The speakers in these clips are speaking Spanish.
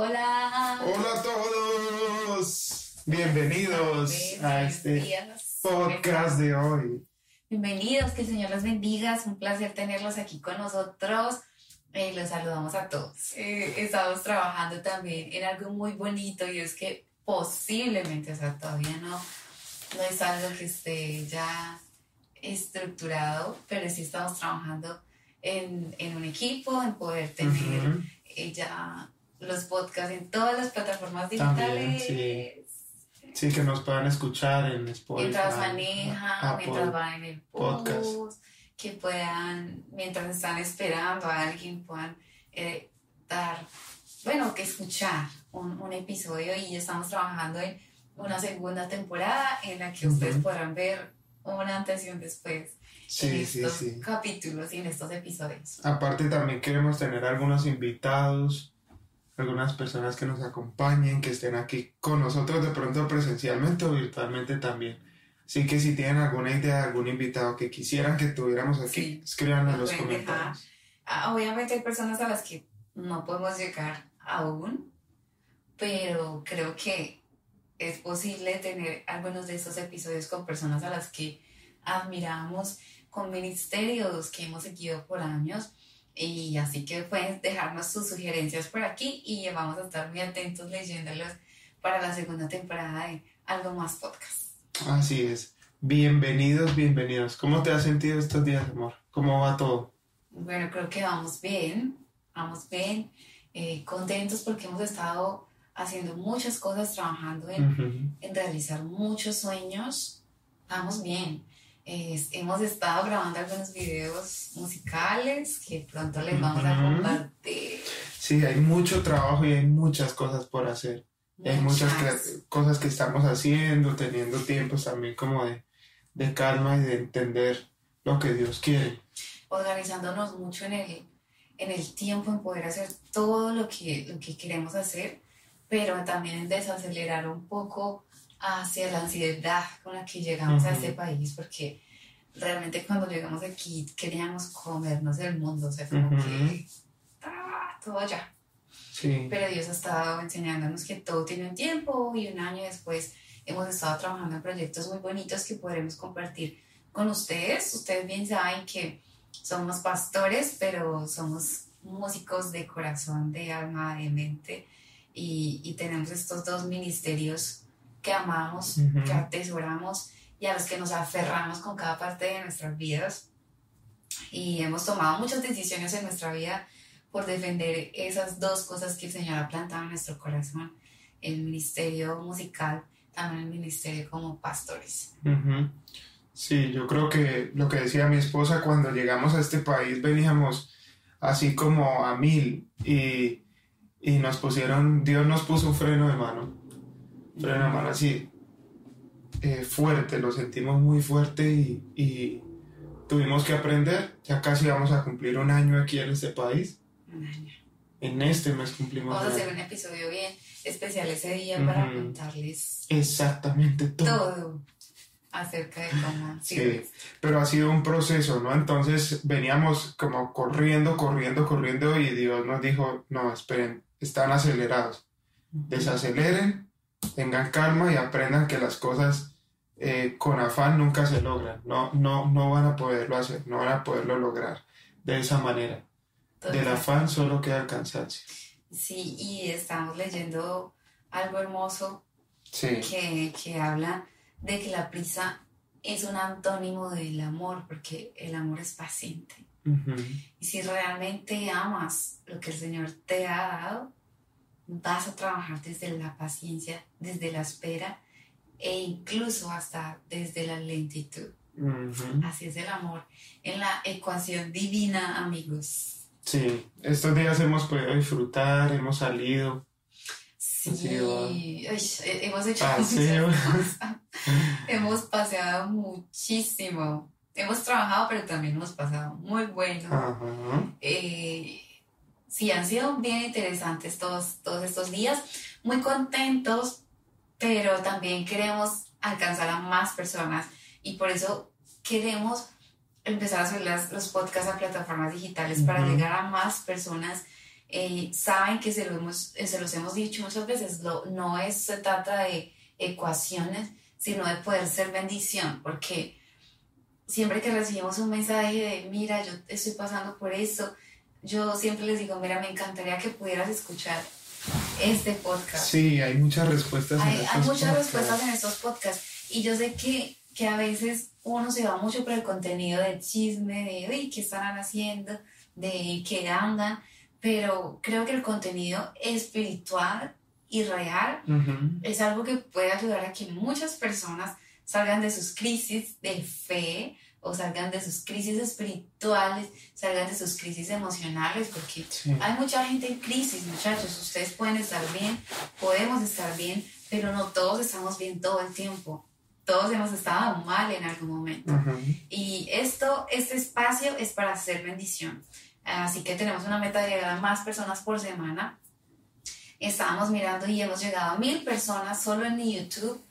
Hola. Hola a todos. Bienvenidos a este podcast de hoy. Bienvenidos, que el Señor los bendiga. Es un placer tenerlos aquí con nosotros. Eh, los saludamos a todos. Eh, estamos trabajando también en algo muy bonito y es que posiblemente, o sea, todavía no, no es algo que esté ya estructurado, pero sí estamos trabajando en, en un equipo, en poder tener eh, ya los podcasts en todas las plataformas digitales. sí. sí. que nos puedan escuchar en Spotify. Mientras manejan, mientras van en el podcast. Que puedan, mientras están esperando a alguien, puedan eh, dar, bueno, que escuchar un, un, episodio y estamos trabajando en una segunda temporada en la que ustedes podrán ver una antes y un después en estos capítulos y en estos episodios. Aparte también queremos tener algunos invitados, algunas personas que nos acompañen, que estén aquí con nosotros de pronto presencialmente o virtualmente también. Así que si tienen alguna idea, algún invitado que quisieran que tuviéramos aquí, escríbanlo en los comentarios. Ah, obviamente hay personas a las que no podemos llegar aún, pero creo que es posible tener algunos de esos episodios con personas a las que admiramos, con ministerios que hemos seguido por años. Y así que pueden dejarnos sus sugerencias por aquí y vamos a estar muy atentos leyéndolos para la segunda temporada de Algo Más Podcast. Así es. Bienvenidos, bienvenidos. ¿Cómo te has sentido estos días, amor? ¿Cómo va todo? Bueno, creo que vamos bien, vamos bien, eh, contentos porque hemos estado haciendo muchas cosas, trabajando en, en realizar muchos sueños. Vamos bien. Hemos estado grabando algunos videos musicales que pronto les vamos a compartir. Sí, hay mucho trabajo y hay muchas cosas por hacer. Hay muchas cosas que estamos haciendo, teniendo tiempos también como de, de calma y de entender lo que Dios quiere. Organizándonos mucho en el, en el tiempo, en poder hacer todo lo que, lo que queremos hacer pero también desacelerar un poco hacia la ansiedad con la que llegamos a este país, porque realmente cuando llegamos aquí queríamos comernos el mundo, o sea, como que ah, todo allá. Sí. Pero Dios ha estado enseñándonos que todo tiene un tiempo y un año después hemos estado trabajando en proyectos muy bonitos que podremos compartir con ustedes. Ustedes bien saben que somos pastores, pero somos músicos de corazón, de alma, de mente y, tenemos estos dos ministerios que amamos, que atesoramos y a los que nos aferramos con cada parte de nuestras vidas. Y hemos tomado muchas decisiones en nuestra vida por defender esas dos cosas que el Señor ha plantado en nuestro corazón, el ministerio musical, también el ministerio como pastores. Sí, yo creo que lo que decía mi esposa, cuando llegamos a este país veníamos así como a mil y y nos pusieron, Dios nos puso un freno de mano, freno de mano así eh, fuerte, lo sentimos muy fuerte y, y, tuvimos que aprender, ya casi vamos a cumplir un año aquí en este país. Un año. En este mes cumplimos. Vamos a hacer un episodio bien especial ese día para contarles exactamente todo. todo acerca de cómo sí, pero ha sido un proceso, ¿no? Entonces veníamos como corriendo, corriendo, corriendo y Dios nos dijo, no, esperen, están acelerados. Desaceleren, tengan calma y aprendan que las cosas eh, con afán nunca se logran. No, no, no van a poderlo hacer, no van a poderlo lograr de esa manera. Del afán solo queda cansancio. Sí, y estamos leyendo algo hermoso que, que habla de que la prisa es un antónimo del amor, porque el amor es paciente. Y si realmente amas lo que el Señor te ha dado, vas a trabajar desde la paciencia, desde la espera e incluso hasta desde la lentitud. Así es el amor en la ecuación divina, amigos. Sí, estos días hemos podido disfrutar, hemos salido. Sí, hemos hecho hemos paseado muchísimo hemos trabajado, pero también hemos pasado muy bueno. Eh, sí, han sido bien interesantes todos, todos estos días, muy contentos, pero también queremos alcanzar a más personas. Y por eso queremos empezar a subir las, los podcasts a plataformas digitales para llegar a más personas. Eh, saben que se, lo hemos, eh, se los hemos dicho muchas veces, lo, no es, se trata de ecuaciones, sino de poder ser bendición, porque siempre que recibimos un mensaje de, mira, yo estoy pasando por eso, yo siempre les digo, mira, me encantaría que pudieras escuchar este podcast. Sí, hay muchas respuestas hay, en estos Hay muchas podcasts. respuestas en estos podcasts. Y yo sé que, que a veces uno se va mucho por el contenido del chisme, de, uy, ¿qué estarán haciendo? De qué andan. Pero creo que el contenido espiritual y real es algo que puede ayudar a que muchas personas salgan de sus crisis de fe o salgan de sus crisis espirituales, salgan de sus crisis emocionales, porque Sí. hay mucha gente en crisis, muchachos. Ustedes pueden estar bien, podemos estar bien, pero no todos estamos bien todo el tiempo. Todos hemos estado mal en algún momento. Ujú. Y esto, este espacio es para hacer bendición. Así que tenemos una meta de llegar a más personas por semana. Estábamos mirando y hemos llegado a mil personas solo en YouTube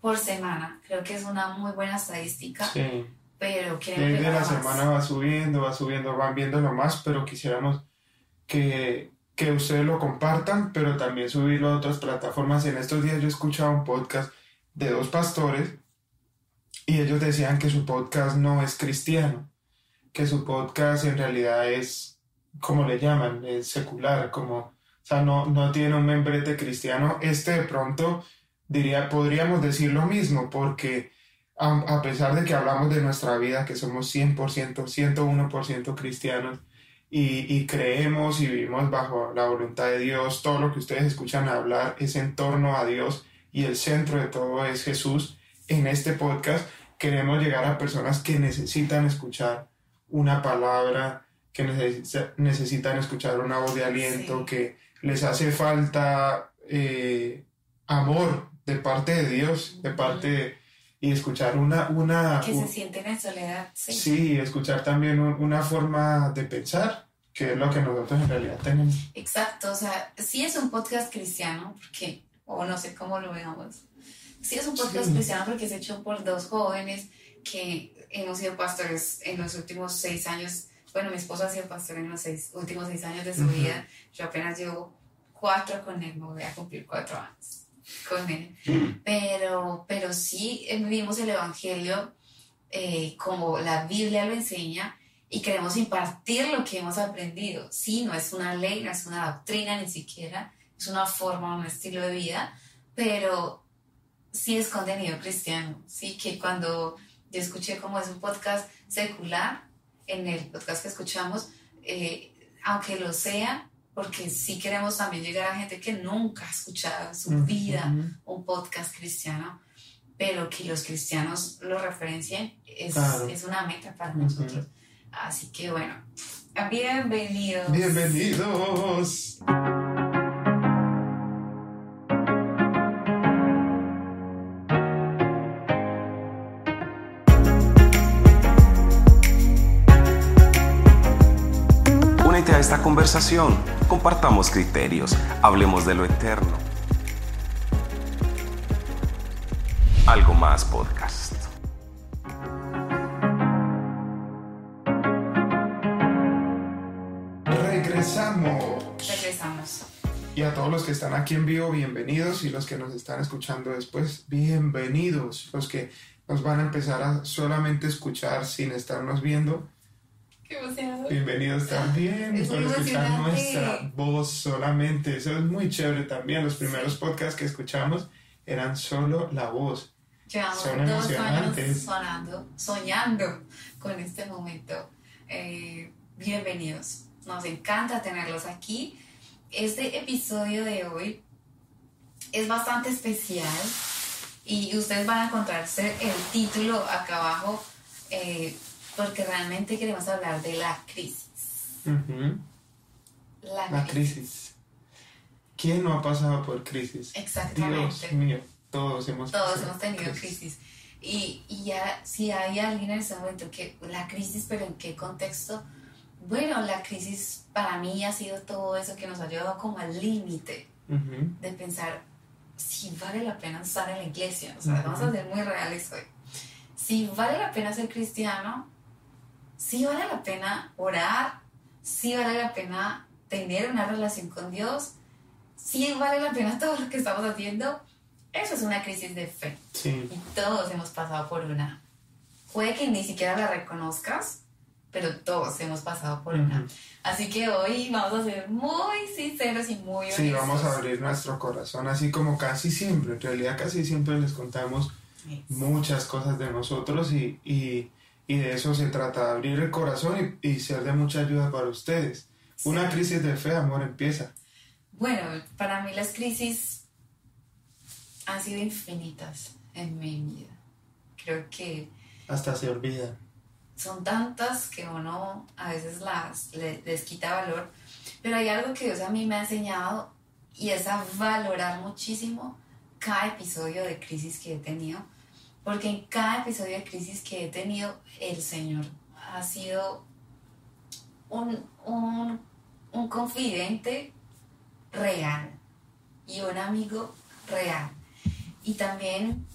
por semana. Creo que es una muy buena estadística, Sí. Pero Desde llegar la más. semana va subiendo, va subiendo, van viéndolo más, pero quisiéramos que, que ustedes lo compartan, pero también subirlo a otras plataformas. En estos días yo escuchaba un podcast de dos pastores y ellos decían que su podcast no es cristiano, que su podcast en realidad es, como le llaman, es secular, como, o sea, no, no tiene un membrete cristiano. Este de pronto diría, podríamos decir lo mismo, porque a, a pesar de que hablamos de nuestra vida, que somos 100%, 101% cristianos, y, y creemos y vivimos bajo la voluntad de Dios, todo lo que ustedes escuchan hablar es en torno a Dios y el centro de todo es Jesús. En este podcast queremos llegar a personas que necesitan escuchar una palabra, que necesita- necesitan escuchar una voz de aliento, Sí. que les hace falta eh, amor de parte de Dios, de parte de- y escuchar una, una Que se sienten en soledad. Sí. Sí, escuchar también un- una forma de pensar, que es lo que nosotros en realidad tenemos. Exacto, o sea, sí es un podcast cristiano, porque, o no sé cómo lo veamos, sí es un podcast Sí. cristiano porque es hecho por dos jóvenes que hemos sido pastores en los últimos seis años. Bueno, mi esposo ha sido pastor en los seis, últimos seis años de su Ujú. vida. Yo apenas llevo cuatro con él, me voy a cumplir cuatro años con él. Pero, pero sí eh, vivimos el Evangelio eh, como la Biblia lo enseña y queremos impartir lo que hemos aprendido. Sí, no es una ley, no es una doctrina ni siquiera, es una forma, un estilo de vida, pero sí es contenido cristiano. Sí, que cuando yo escuché como es un podcast secular, en el podcast que escuchamos, eh, aunque lo sea, porque sí queremos también llegar a gente que nunca ha escuchado en su vida un podcast cristiano, pero que los cristianos lo referencien es, Claro. es una meta para nosotros. Así que bueno, bienvenidos. Bienvenidos. Esta conversación, compartamos criterios, hablemos de lo eterno. Algo más podcast. Regresamos. Regresamos. Y a todos los que están aquí en vivo, bienvenidos. Y los que nos están escuchando después, bienvenidos. Los que nos van a empezar a solamente escuchar sin estarnos viendo, Qué emocionado. bienvenidos también. Es por escuchar nuestra voz solamente. Eso es muy chévere también. Los primeros podcasts que escuchamos eran solo la voz. Llevamos Son dos años sonando, soñando con este momento. Eh, bienvenidos. Nos encanta tenerlos aquí. Este episodio de hoy es bastante especial y ustedes van a encontrarse el título acá abajo eh, porque realmente queremos hablar de la crisis. Ujú. La, La crisis. ¿Quién no ha pasado por crisis? Dios Exactamente. mío, todos hemos Todos hemos tenido crisis. Y, y ya, si hay alguien en este momento que la crisis, pero ¿en qué contexto? Bueno, la crisis para mí ha sido todo eso que nos ha llevado como al límite de pensar si vale la pena estar en la iglesia. O sea, vamos a ser muy reales hoy. Si vale la pena ser cristiano, si vale la pena orar, si vale la pena tener una relación con Dios, sí vale la pena todo lo que estamos haciendo, eso es una crisis de fe. Sí. Y todos hemos pasado por una. Puede que ni siquiera la reconozcas, pero todos hemos pasado por una. Así que hoy vamos a ser muy sinceros y muy honestos. Sí, vamos a abrir nuestro corazón, así como casi siempre. En realidad, casi siempre les contamos muchas cosas de nosotros y, y, y de eso se trata, abrir el corazón y, y ser de mucha ayuda para ustedes. Una Sí. crisis de fe, amor, empieza. Bueno, para mí las crisis han sido infinitas en mi vida. Creo que Hasta se olvidan. son tantas que uno a veces las, le- les quita valor, pero hay algo que Dios a mí me ha enseñado y es a valorar muchísimo cada episodio de crisis que he tenido, porque en cada episodio de crisis que he tenido, el Señor ha sido un, un, un confidente real y un amigo real. Y también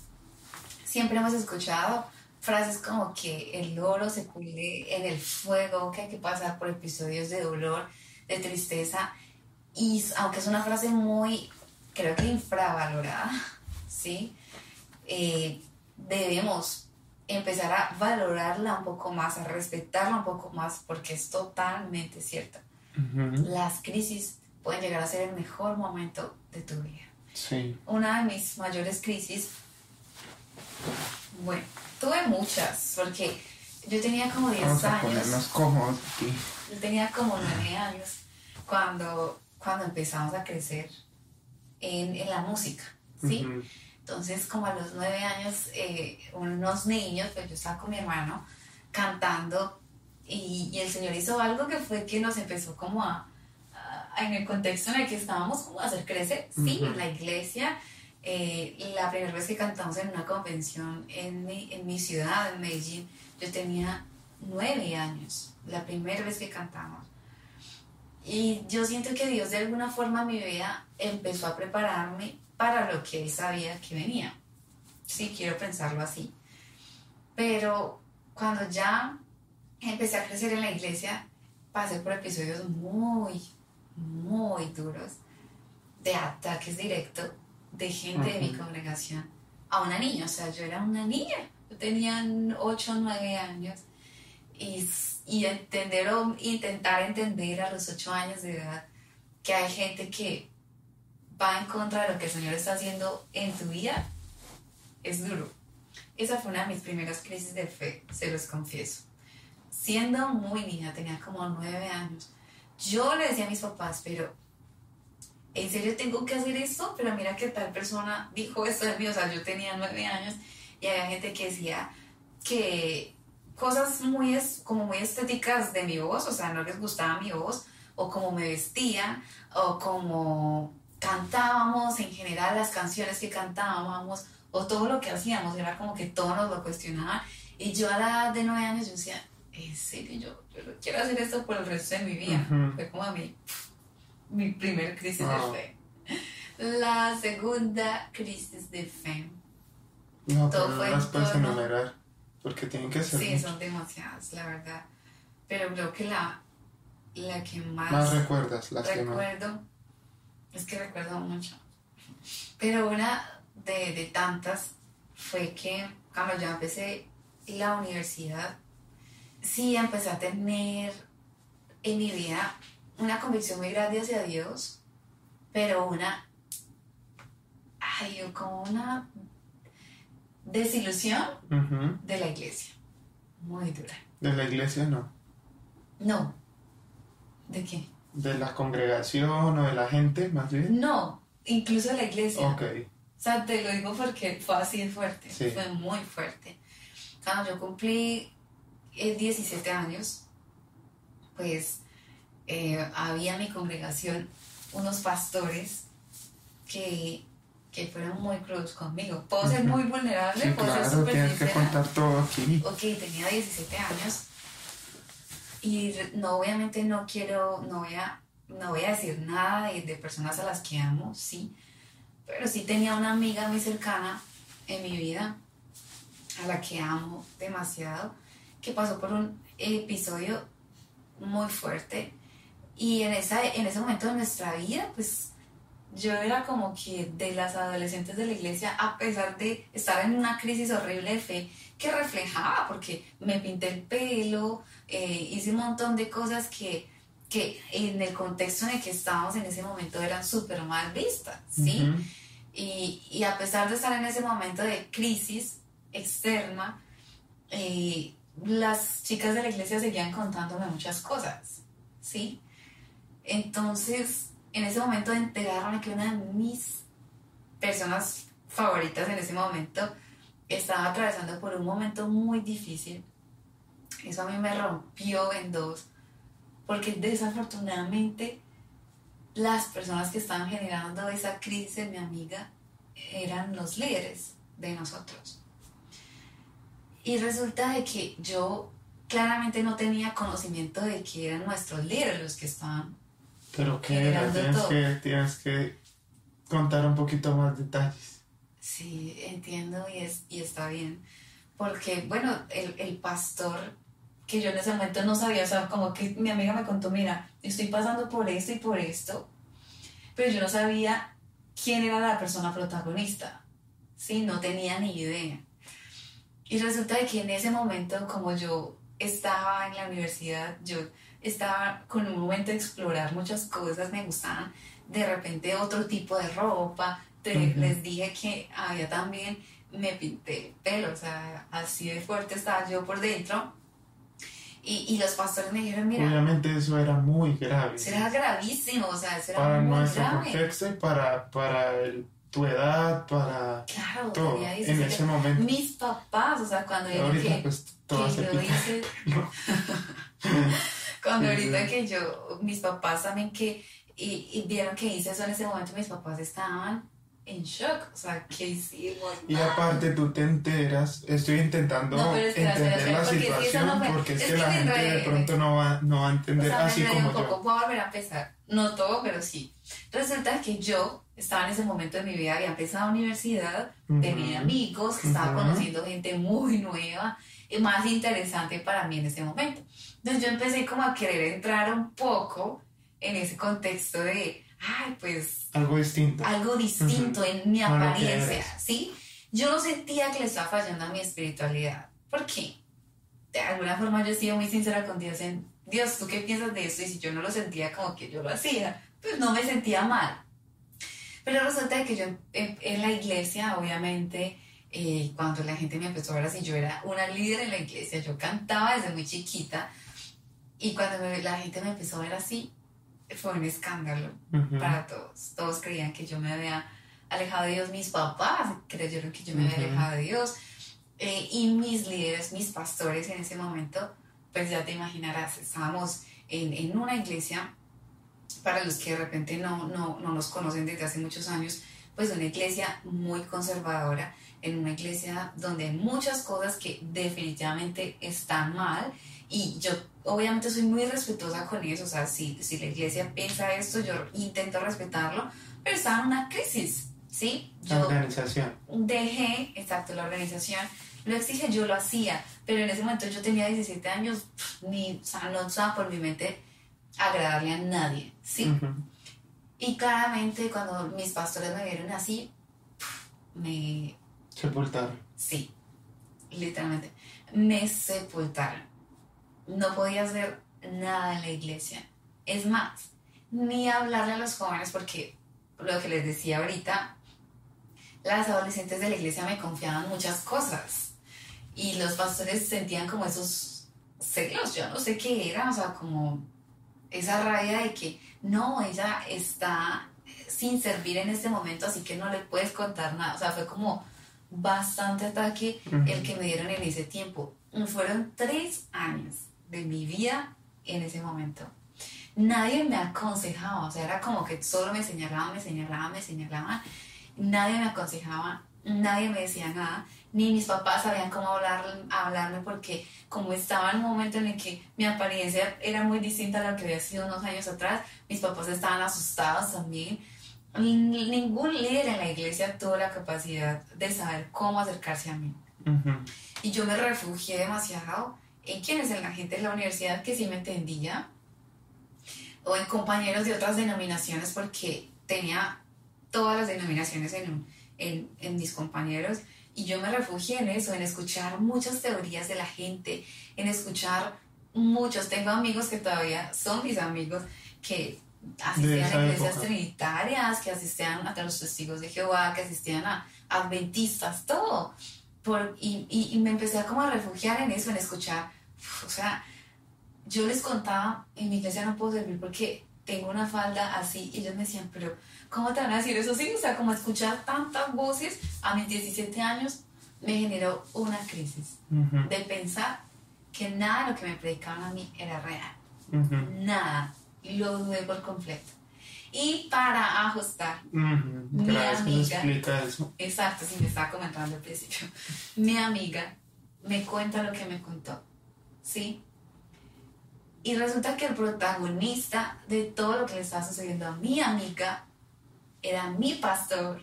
siempre hemos escuchado frases como que el oro se pule en el fuego, que hay que pasar por episodios de dolor, de tristeza. Y aunque es una frase muy, creo que infravalorada, ¿sí? Eh, debemos empezar a valorarla un poco más, a respetarla un poco más, porque es totalmente cierta. Ujú. Las crisis pueden llegar a ser el mejor momento de tu vida Sí. una de mis mayores crisis, bueno, tuve muchas, porque yo tenía como 10 Vamos a años, cómodos aquí. yo tenía como 9 años cuando, cuando empezamos a crecer en, en la música, ¿sí? Ujú. Entonces, como a los 9 años, eh, unos niños, pues yo estaba con mi hermano cantando y, y el Señor hizo algo que fue que nos empezó como a, a- en el contexto en el que estábamos, como a hacer crecer, sí, Ujú. en la iglesia. eh, la primera vez que cantamos en una convención en mi, en mi ciudad, en Medellín, yo tenía 9 años, la primera vez que cantamos. Y yo siento que Dios de alguna forma en mi vida empezó a prepararme para lo que Él sabía que venía. Sí, quiero pensarlo así. Pero cuando ya empecé a crecer en la iglesia, pasé por episodios muy, muy duros de ataques directos de gente de mi congregación a una niña. O sea, yo era una niña. Yo tenía 8 o 9 años. Y, y entender o intentar entender a los 8 años de edad que hay gente que va en contra de lo que el Señor está haciendo en tu vida es duro. Esa fue una de mis primeras crisis de fe, se los confieso. Siendo muy niña, tenía como nueve años, yo le decía a mis papás, pero ¿en serio tengo que hacer esto? Pero mira que tal persona dijo esto de mí, o sea, yo tenía nueve años y había gente que decía que cosas muy, como muy estéticas de mi voz, o sea, no les gustaba mi voz, o cómo me vestía, o cómo cantábamos en general las canciones que cantábamos, o todo lo que hacíamos, era como que todos nos lo cuestionaban. Y yo a la edad de nueve años yo decía, en serio, yo, yo quiero hacer esto por el resto de mi vida. Ujú. Fue como mi, mi primer crisis Wow. de fe. La segunda crisis de fe. No, Todo pero fue no las puedes enumerar. Porque tienen que ser Sí, muchas. son demasiadas, la verdad. Pero creo que la, la que más, Más recuerdas las que no. Es que recuerdo mucho. Pero una de, de tantas fue que cuando yo empecé la universidad, sí empecé a tener en mi vida una convicción muy grande hacia Dios, pero una, ay, como una desilusión de la iglesia, muy dura. De la iglesia no. No. ¿De qué? De la congregación o de la gente, más bien. No, incluso de la iglesia. Ok. O sea, te lo digo porque fue así de fuerte, Sí. fue muy fuerte. Cuando yo cumplí eh, 17 años, pues eh, había en mi congregación unos pastores que, que fueron muy crudos conmigo. Puedo ser muy vulnerable, Sí, puedo ser claro, súper tienes que contar todo aquí. Ok, tenía 17 años y no, obviamente no quiero, no voy a, no voy a decir nada de, de personas a las que amo, sí, pero sí tenía una amiga muy cercana en mi vida, a la que amo demasiado, que pasó por un episodio muy fuerte Y en, esa, en ese momento de nuestra vida, pues yo era como que de las adolescentes de la iglesia, a pesar de estar en una crisis horrible de fe, que reflejaba, porque me pinté el pelo, eh, hice un montón de cosas que, que en el contexto en el que estábamos en ese momento eran súper mal vistas, ¿sí? y, y, a pesar de estar en ese momento de crisis externa, eh, las chicas de la iglesia seguían contándome muchas cosas, ¿sí? Entonces, en ese momento enterarme que una de mis personas favoritas en ese momento estaba atravesando por un momento muy difícil, eso a mí me rompió en dos, porque desafortunadamente las personas que estaban generando esa crisis mi amiga eran los líderes de nosotros. Y resulta de que yo claramente no tenía conocimiento de que eran nuestros líderes los que estaban. Pero que tienes que, tienes que contar un poquito más detalles. Sí, entiendo y, es, y está bien. Porque, bueno, el, el pastor que yo en ese momento no sabía, o sea, como que mi amiga me contó, mira, estoy pasando por esto y por esto, pero yo no sabía quién era la persona protagonista, ¿sí? No tenía ni idea. Y resulta de que en ese momento, como yo estaba en la universidad, yo estaba con un momento de explorar muchas cosas, me gustaban de repente otro tipo de ropa, les dije que había también, me pinté el pelo, o sea, así de fuerte estaba yo por dentro y, y, los pastores me dijeron, mira... Obviamente eso era muy grave. Eso era gravísimo, o sea, eso era para muy nuestro grave. contexto y para, para el, tu edad, para claro, todo, en 17. ese momento. Mis papás, o sea, cuando yo Ahorita que, pues que se yo hice... cuando ahorita que yo, mis papás también que... Y, y vieron que hice eso en ese momento, mis papás estaban en shock, o sea, ¿qué hicimos? Y aparte tú te enteras, estoy intentando No, espera, entender espera, la porque situación no fue- porque es, que, que la gente de pronto no va, no va a O entender sea, así me como yo. voy a volver a empezar. No todo, pero sí. Resulta que yo estaba en ese momento de mi vida, había empezado la universidad, tenía Ujú. amigos, que estaba Ujú. conociendo gente muy nueva y más interesante para mí en ese momento. Entonces yo empecé como a querer entrar un poco en ese contexto de, ay, pues Algo distinto. algo distinto en mi A lo que apariencia. ¿sí? Yo no sentía que le estaba fallando a mi espiritualidad. ¿Por qué? De alguna forma yo he sido muy sincera con Dios en, Dios, ¿tú qué piensas de esto? Y si yo no lo sentía como que yo lo hacía, pues no me sentía mal. Pero resulta que yo en, en la iglesia, obviamente, eh, cuando la gente me empezó a ver así, yo era una líder en la iglesia, yo cantaba desde muy chiquita, y cuando me- la gente me empezó a ver así, fue un escándalo para todos. Todos creían que yo me había alejado de Dios, mis papás creyeron que yo me había alejado de Dios. Eh, y mis líderes, mis pastores en ese momento, pues ya te imaginarás, estábamos en, en una iglesia, para los que de repente no, no, no nos conocen desde hace muchos años, pues una iglesia muy conservadora, en una iglesia donde hay muchas cosas que definitivamente están mal. Y yo obviamente soy muy respetuosa con eso, o sea, si, si la iglesia piensa esto, yo intento respetarlo, pero estaba en una crisis, ¿sí? La Yo organización. dejé, exacto, la organización, lo exige, yo lo hacía, pero en ese momento yo tenía 17 años, pff, ni, o sea, no estaba por mi mente agradarle a nadie, ¿sí? Y claramente cuando mis pastores me vieron así, pff, me, Sepultar. sí, literalmente, me sepultaron. No podía hacer nada en la iglesia. Es más, ni hablarle a los jóvenes porque lo que les decía ahorita, las adolescentes de la iglesia me confiaban muchas cosas y los pastores sentían como esos celos, yo no sé qué era, o sea, como esa rabia de que no, ella está sin servir en este momento, así que no le puedes contar nada, o sea, fue como bastante ataque el que me dieron en ese tiempo. Fueron tres años de mi vida en ese momento. Nadie me aconsejaba, o sea, era como que solo me señalaban, me señalaban, me señalaban. Nadie me aconsejaba, nadie me decía nada, ni mis papás sabían cómo hablar, hablarme porque como estaba en un momento en el que mi apariencia era muy distinta a lo que había sido unos años atrás, mis papás estaban asustados también. Ni- Ningún líder en la iglesia tuvo la capacidad de saber cómo acercarse a mí. Ujú. Y yo me refugié demasiado en quienes, en la gente de la universidad que sí me entendía, o en compañeros de otras denominaciones, porque tenía todas las denominaciones en, en, en mis compañeros. Y yo me refugié en eso, en escuchar muchas teorías de la gente, en escuchar muchos. Tengo amigos que todavía son mis amigos que asistían a iglesias trinitarias, que asistían a los testigos de Jehová, que asistían a adventistas, todo. Por, y, y, y, me empecé a como a refugiar en eso, en escuchar. O sea, yo les contaba, en mi iglesia no puedo servir porque tengo una falda así, y ellos me decían, pero ¿cómo te van a decir eso? Sí, o sea, como escuchar tantas voces a mis 17 años me generó una crisis de pensar que nada de lo que me predicaban a mí era real. Nada. Y lo dudé por completo. Y para ajustar, mi amiga. eso. Exacto, si me estaba comentando al principio. Mi amiga me cuenta lo que me contó. ¿Sí? Y resulta que el protagonista de todo lo que le estaba sucediendo a mi amiga era mi pastor,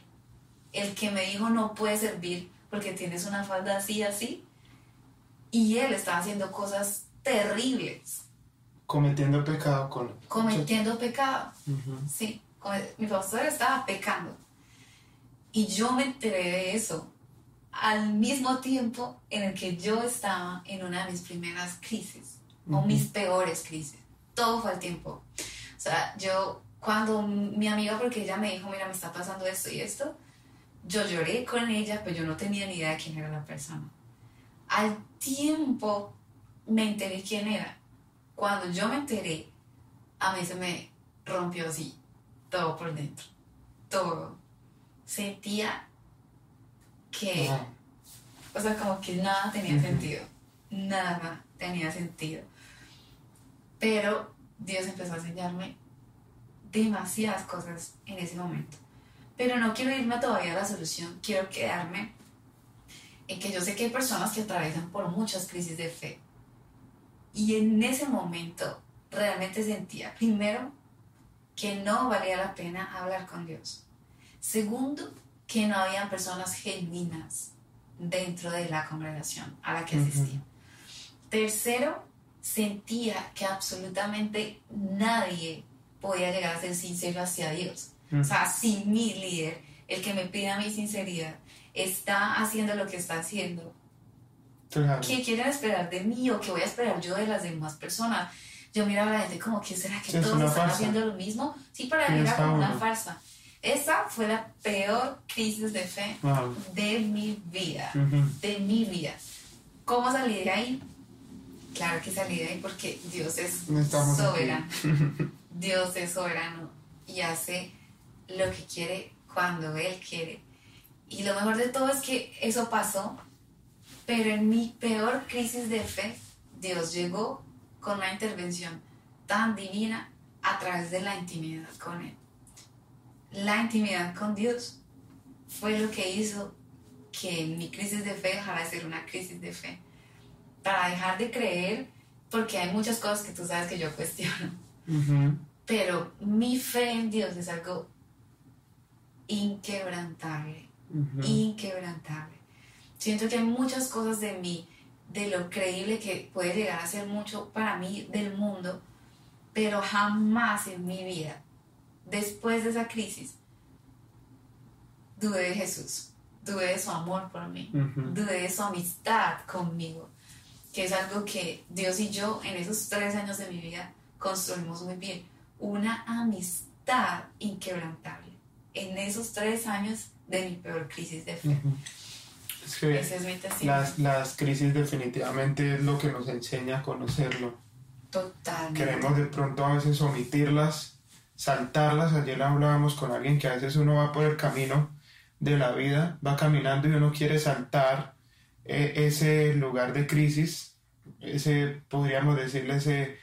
el que me dijo no puedes servir porque tienes una falda así, así. Y él estaba haciendo cosas terribles. Cometiendo pecado con... Cometiendo pecado. Sí, mi pastor estaba pecando. Y yo me enteré de eso al mismo tiempo en el que yo estaba en una de mis primeras crisis, o mis peores crisis. Todo fue al tiempo. O sea, yo cuando mi amiga, porque ella me dijo, mira, me está pasando esto y esto, yo lloré con ella, pero yo no tenía ni idea de quién era la persona. Al tiempo me enteré quién era. Cuando yo me enteré, a mí se me rompió así, todo por dentro, todo. Sentía que, o sea, como que nada tenía sentido, nada tenía sentido. Pero Dios empezó a enseñarme demasiadas cosas en ese momento. Pero no quiero irme todavía a la solución, quiero quedarme en que yo sé que hay personas que atraviesan por muchas crisis de fe. Y en ese momento realmente sentía, primero, que no valía la pena hablar con Dios. Segundo, que no había personas genuinas dentro de la congregación a la que asistía. Tercero, sentía que absolutamente nadie podía llegar a ser sincero hacia Dios. O sea, si mi líder, el que me pida mi sinceridad, está haciendo lo que está haciendo, ¿qué quieren esperar de mí o qué voy a esperar yo de las demás personas? Yo miro a la gente como, ¿qué será que todos están haciendo lo mismo? Sí, para mí era como una farsa. Esa fue la peor crisis de fe de mi vida, de mi vida. ¿Cómo salí de ahí? Claro que salí de ahí porque Dios es soberano. Dios es soberano y hace lo que quiere cuando Él quiere. Y lo mejor de todo es que eso pasó, pero en mi peor crisis de fe, Dios llegó con una intervención tan divina a través de la intimidad con Él. La intimidad con Dios fue lo que hizo que mi crisis de fe dejara de ser una crisis de fe. Para dejar de creer, porque hay muchas cosas que tú sabes que yo cuestiono. Pero mi fe en Dios es algo inquebrantable, inquebrantable. Siento que hay muchas cosas de mí, de lo creíble que puede llegar a ser mucho para mí del mundo, pero jamás en mi vida, después de esa crisis, dudé de Jesús, dudé de su amor por mí, dudé de su amistad conmigo, que es algo que Dios y yo en esos tres años de mi vida construimos muy bien. Una amistad inquebrantable en esos tres años de mi peor crisis de fe. Ese es mi las, las crisis definitivamente es lo que nos enseña a conocerlo. Totalmente. Queremos de pronto a veces omitirlas, saltarlas. Ayer hablábamos con alguien que a veces uno va por el camino de la vida, va caminando y uno quiere saltar eh, ese lugar de crisis, ese, podríamos decirle, ese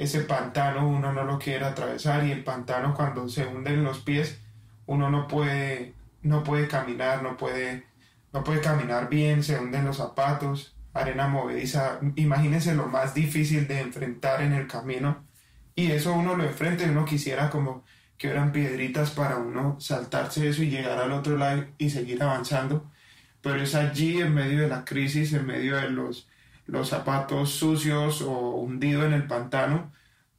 ese pantano uno no lo quiere atravesar y el pantano cuando se hunden los pies uno no puede no puede caminar no puede no puede caminar bien se hunden los zapatos arena movediza. Imagínense lo más difícil de enfrentar en el camino. Y eso uno lo enfrenta y uno quisiera como que eran piedritas para uno saltarse eso y llegar al otro lado y seguir avanzando. Pero es allí en medio de la crisis en medio de los los zapatos sucios o hundido en el pantano,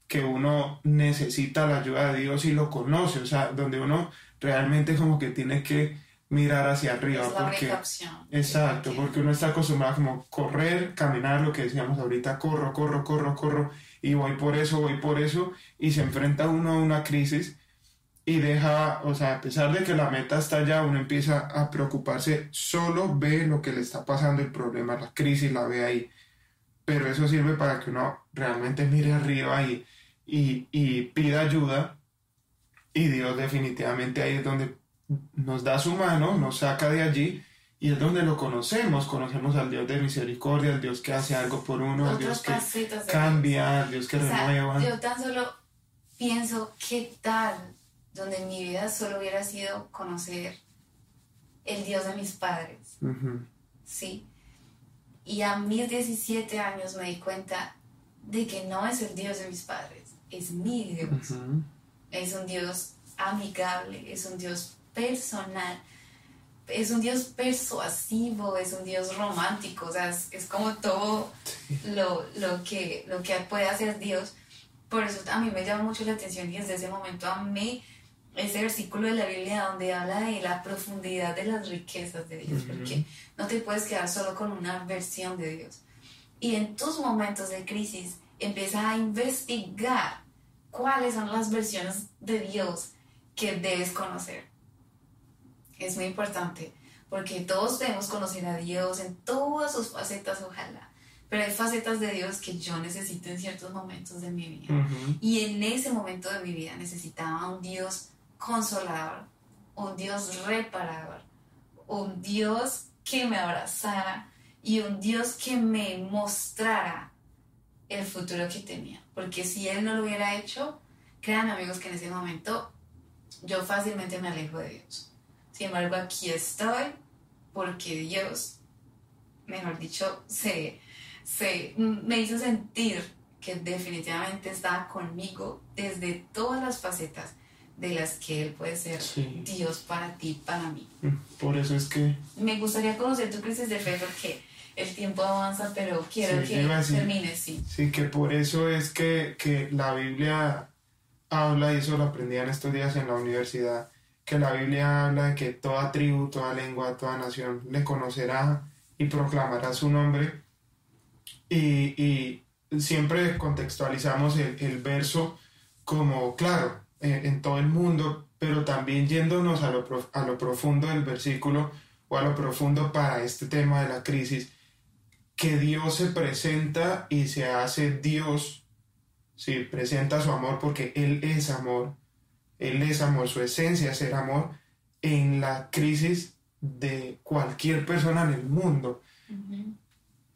que uno necesita la ayuda de Dios y lo conoce, o sea, donde uno realmente como que tiene que mirar hacia arriba. Es la porque, única opción. Exacto, porque uno está acostumbrado como correr, caminar, lo que decíamos ahorita, corro, corro, corro, corro, y voy por eso, voy por eso, y se enfrenta uno a una crisis y deja, o sea, a pesar de que la meta está allá, uno empieza a preocuparse, solo ve lo que le está pasando, el problema, la crisis, la ve ahí. Pero eso sirve para que uno realmente mire arriba y, y, y pida ayuda. Y Dios definitivamente ahí es donde nos da su mano, nos saca de allí y es donde lo conocemos. Conocemos al Dios de misericordia, al Dios que hace algo por uno, al Dios que cambia, al Dios que O sea, renueva. yo tan solo pienso, ¿qué tal donde en mi vida solo hubiera sido conocer el Dios de mis padres? Ujú, ¿Sí? Y a mis 17 años me di cuenta de que no es el Dios de mis padres, es mi Dios. ujú. Es un Dios amigable, es un Dios personal, es un Dios persuasivo, es un Dios romántico, o sea, es, es como todo lo, lo, que, lo que puede hacer Dios. Por eso a mí me llama mucho la atención y desde ese momento amé ese versículo de la Biblia donde habla de la profundidad de las riquezas de Dios, porque no te puedes quedar solo con una versión de Dios. Y en tus momentos de crisis empieza a investigar cuáles son las versiones de Dios que debes conocer. Es muy importante porque todos debemos conocer a Dios en todas sus facetas, ojalá. Pero hay facetas de Dios que yo necesito en ciertos momentos de mi vida. Y en ese momento de mi vida necesitaba un Dios consolador, un Dios reparador, un Dios que me abrazara y un Dios que me mostrara el futuro que tenía. Porque si Él no lo hubiera hecho, créanme amigos que en ese momento yo fácilmente me alejo de Dios. Sin embargo, aquí estoy porque Dios, mejor dicho, se, se, me hizo sentir que definitivamente estaba conmigo desde todas las facetas de las que Él puede ser Sí. Dios para ti, para mí. Por eso es que Me gustaría conocer tu crisis de fe porque el tiempo avanza, pero quiero Sí, que decir- termine, sí. Sí, que por eso es que, que la Biblia habla, y eso lo aprendí en estos días en la universidad, que la Biblia habla de que toda tribu, toda lengua, toda nación le conocerá y proclamará su nombre. Y, y siempre contextualizamos el, el verso como, claro, en, en todo el mundo, pero también yéndonos a lo, a lo profundo del versículo o a lo profundo para este tema de la crisis, que Dios se presenta y se hace Dios, sí, presenta su amor porque Él es amor, Él es amor, su esencia es ser amor en la crisis de cualquier persona en el mundo.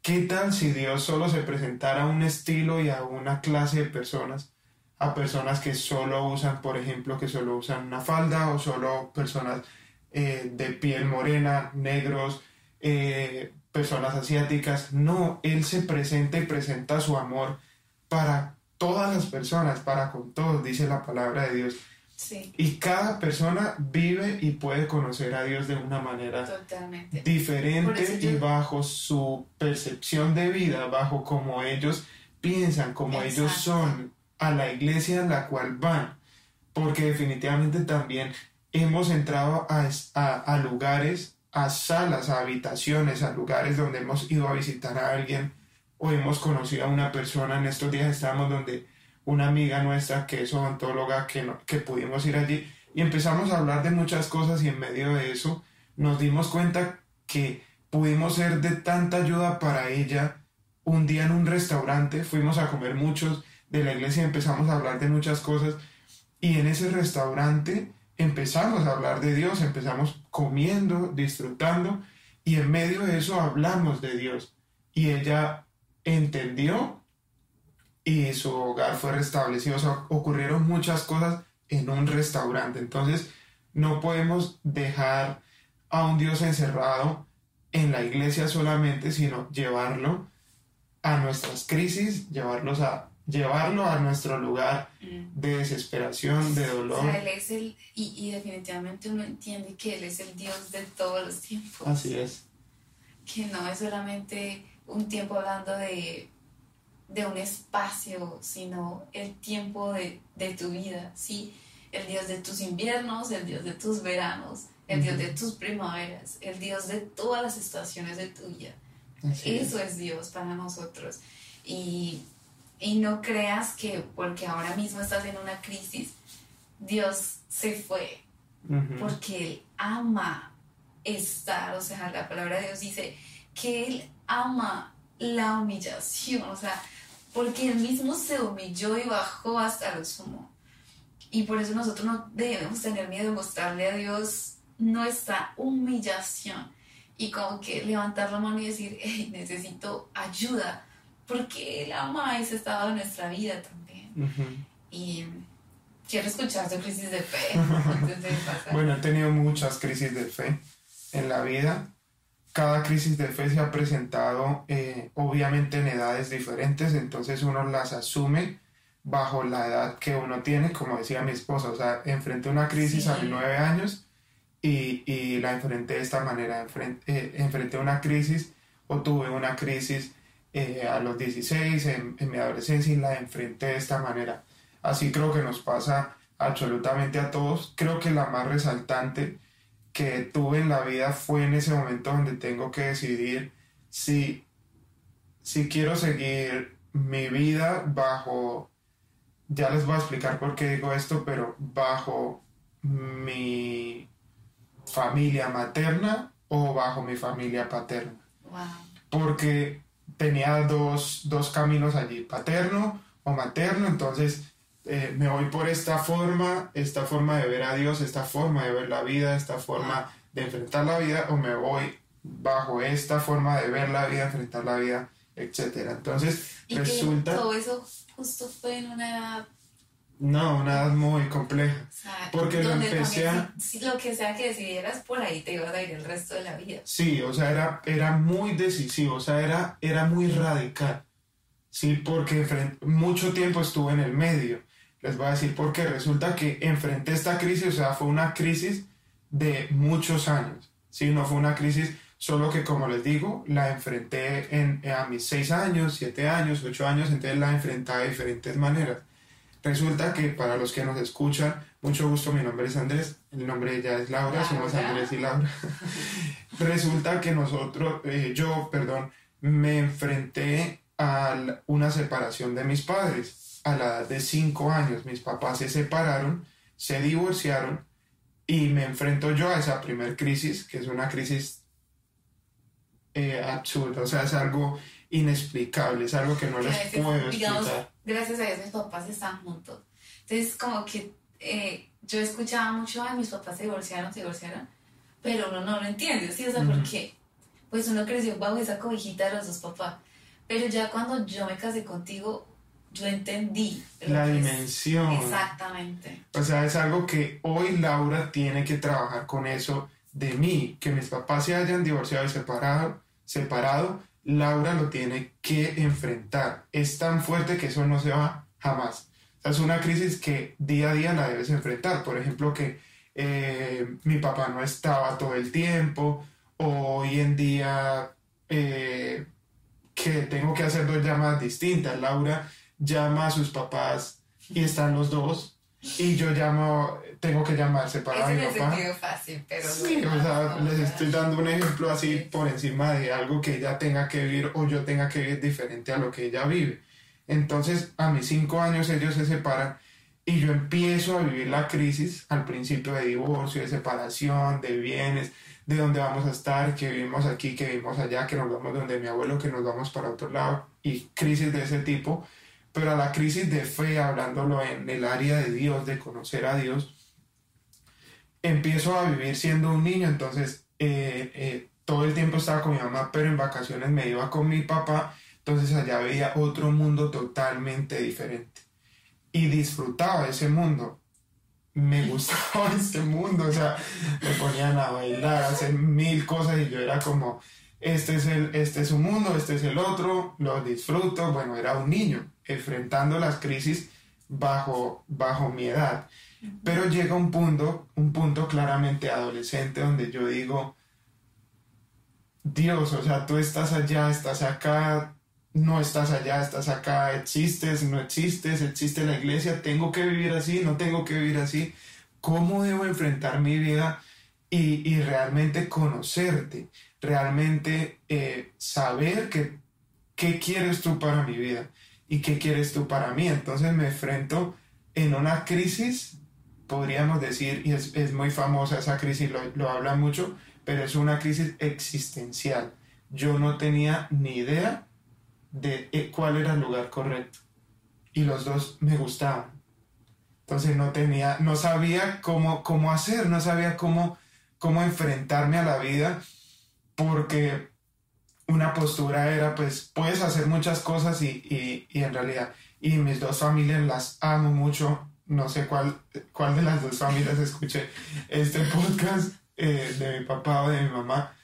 ¿Qué tal si Dios solo se presentara a un estilo y a una clase de personas? A personas que solo usan, por ejemplo, que solo usan una falda o solo personas eh, de piel morena, negros, eh, personas asiáticas. No, Él se presenta y presenta su amor para todas las personas, para con todos, dice la palabra de Dios. Sí, Y cada persona vive y puede conocer a Dios de una manera totalmente. Diferente yo- y bajo su percepción de vida, bajo como ellos piensan, como ellos Exacto. son, a la iglesia en la cual van. Porque definitivamente también hemos entrado a, a- a lugares, a salas, a habitaciones, a lugares donde hemos ido a visitar a alguien o hemos conocido a una persona. En estos días estábamos donde una amiga nuestra que es odontóloga, que, no- que pudimos ir allí y empezamos a hablar de muchas cosas y en medio de eso nos dimos cuenta que pudimos ser de tanta ayuda para ella. Un día en un restaurante fuimos a comer muchos de la iglesia y empezamos a hablar de muchas cosas y en ese restaurante empezamos a hablar de Dios, empezamos comiendo, disfrutando y en medio de eso hablamos de Dios y ella entendió y su hogar fue restablecido. O sea, ocurrieron muchas cosas en un restaurante. Entonces, no podemos dejar a un Dios encerrado en la iglesia solamente, sino llevarlo a nuestras crisis, llevarlos a, llevarlo a nuestro lugar Mm. de desesperación, de O dolor. sea, Él es el, y, y definitivamente uno entiende que Él es el Dios de todos los tiempos. Así es. Que no es solamente un tiempo hablando de de un espacio, sino el tiempo de, de tu vida, ¿sí? El Dios de tus inviernos, el Dios de tus veranos, el Dios de tus primaveras, el Dios de todas las estaciones de tu vida. Eso es Dios para nosotros. Y, y no creas que porque ahora mismo estás en una crisis, Dios se fue, porque Él ama estar, o sea, la palabra de Dios dice que Él ama la humillación, o sea, porque Él mismo se humilló y bajó hasta lo sumo. Y por eso nosotros no debemos tener miedo de mostrarle a Dios nuestra humillación y como que levantar la mano y decir, hey, necesito ayuda, porque Él ama ese estado de nuestra vida también. Y quiero escuchar tu crisis de fe. Bueno, he tenido muchas crisis de fe en la vida. Cada crisis de fe se ha presentado eh, obviamente en edades diferentes, entonces uno las asume bajo la edad que uno tiene, como decía mi esposa, o sea, enfrenté una crisis a mis nueve años y, y, la enfrenté de esta manera, enfrenté, eh, enfrenté una crisis o tuve una crisis eh, a los 16 en, en mi adolescencia y la enfrenté de esta manera. Así creo que nos pasa absolutamente a todos. Creo que la más resaltante que tuve en la vida fue en ese momento donde tengo que decidir si, si quiero seguir mi vida bajo, ya les voy a explicar por qué digo esto, pero bajo mi familia materna o bajo mi familia paterna. Porque tenía dos, dos caminos allí, paterno o materno, entonces eh, me voy por esta forma, esta forma de ver a Dios, esta forma de ver la vida, esta forma de enfrentar la vida, o me voy bajo esta forma de ver la vida, enfrentar la vida, etcétera. Entonces, ¿Y resulta... todo eso justo fue en una edad... No, una edad muy compleja. porque lo empecé a... lo que sea que decidieras, por ahí te ibas a ir el resto de la vida. Sí, o sea, era, era muy decisivo, o sea, era, era muy radical. Sí, porque mucho tiempo estuve en el medio les voy a decir por qué. Resulta que enfrenté esta crisis, o sea, fue una crisis de muchos años. Sí, no fue una crisis solo que, como les digo, la enfrenté en, a mis seis años, siete años, ocho años, entonces la enfrenté de diferentes maneras. Resulta que para los que nos escuchan, mucho gusto, mi nombre es Andrés, el nombre de ella es Laura, somos Andrés y Laura. Resulta que nosotros, eh, yo, perdón, me enfrenté a una separación de mis padres a la edad de 5 años mis papás se separaron, se divorciaron y me enfrento yo a esa primer crisis, que es una crisis eh, absurda, o sea, es algo inexplicable, es algo que no les puedo explicar. Gracias a Dios mis papás están juntos. Entonces, como que eh, yo escuchaba mucho, ay, mis papás se divorciaron, se divorciaron, pero uno no lo entiende, ¿sí? O sea, ¿por qué? Pues uno creció bajo esa cobijita de los dos papás. Pero ya cuando yo me casé contigo, yo entendí. La dimensión. exactamente. O sea, es algo que hoy Laura tiene que trabajar con eso de mí, que mis papás se hayan divorciado y separado, separado, Laura lo tiene que enfrentar. Es tan fuerte que eso no se va jamás. O sea, es una crisis que día a día la debes enfrentar. Por ejemplo, que eh, mi papá no estaba todo el tiempo, o hoy en día eh, que tengo que hacer dos llamadas distintas. Laura llama a sus papás y están los dos y yo llamo, tengo que llamar separado a mi papá. fácil, pero... Sí, o sea, les estoy dando un ejemplo así por encima de algo que ella tenga que vivir o yo tenga que vivir diferente a lo que ella vive. Entonces, a mis cinco años ellos se separan y yo empiezo a vivir la crisis al principio de divorcio, de separación, de bienes, de dónde vamos a estar, que vivimos aquí, que vivimos allá, que nos vamos donde mi abuelo, que nos vamos para otro lado y crisis de ese tipo pero a la crisis de fe, hablándolo en el área de Dios, de conocer a Dios, empiezo a vivir siendo un niño, entonces eh, eh, todo el tiempo estaba con mi mamá, pero en vacaciones me iba con mi papá, entonces allá veía otro mundo totalmente diferente. Y disfrutaba ese mundo. Me gustaba ese mundo, o sea, me ponían a bailar, a hacer mil cosas y yo era como, este es, el, este es un mundo, este es el otro, lo disfruto, bueno, era un niño enfrentando las crisis bajo, bajo mi edad. Pero llega un punto, un punto claramente adolescente donde yo digo, Dios, o sea, tú estás allá, estás acá, no estás allá, estás acá, existes, no existes, existe la iglesia, tengo que vivir así, no tengo que vivir así, cómo debo enfrentar mi vida y, realmente conocerte, realmente eh, saber que, qué quieres tú para mi vida y qué quieres tú para mí. Entonces me enfrento en una crisis, podríamos decir, y es, muy famosa esa crisis, lo, lo habla mucho, pero es una crisis existencial. Yo no tenía ni idea de eh, cuál era el lugar correcto. Y los dos me gustaban. Entonces no tenía, no sabía cómo, cómo hacer, no sabía cómo, cómo enfrentarme a la vida, porque una postura era, pues, puedes hacer muchas cosas y, en realidad, y mis dos familias las amo mucho, no sé cuál, cuál de las dos familias escuché este podcast eh, de mi papá o de mi mamá,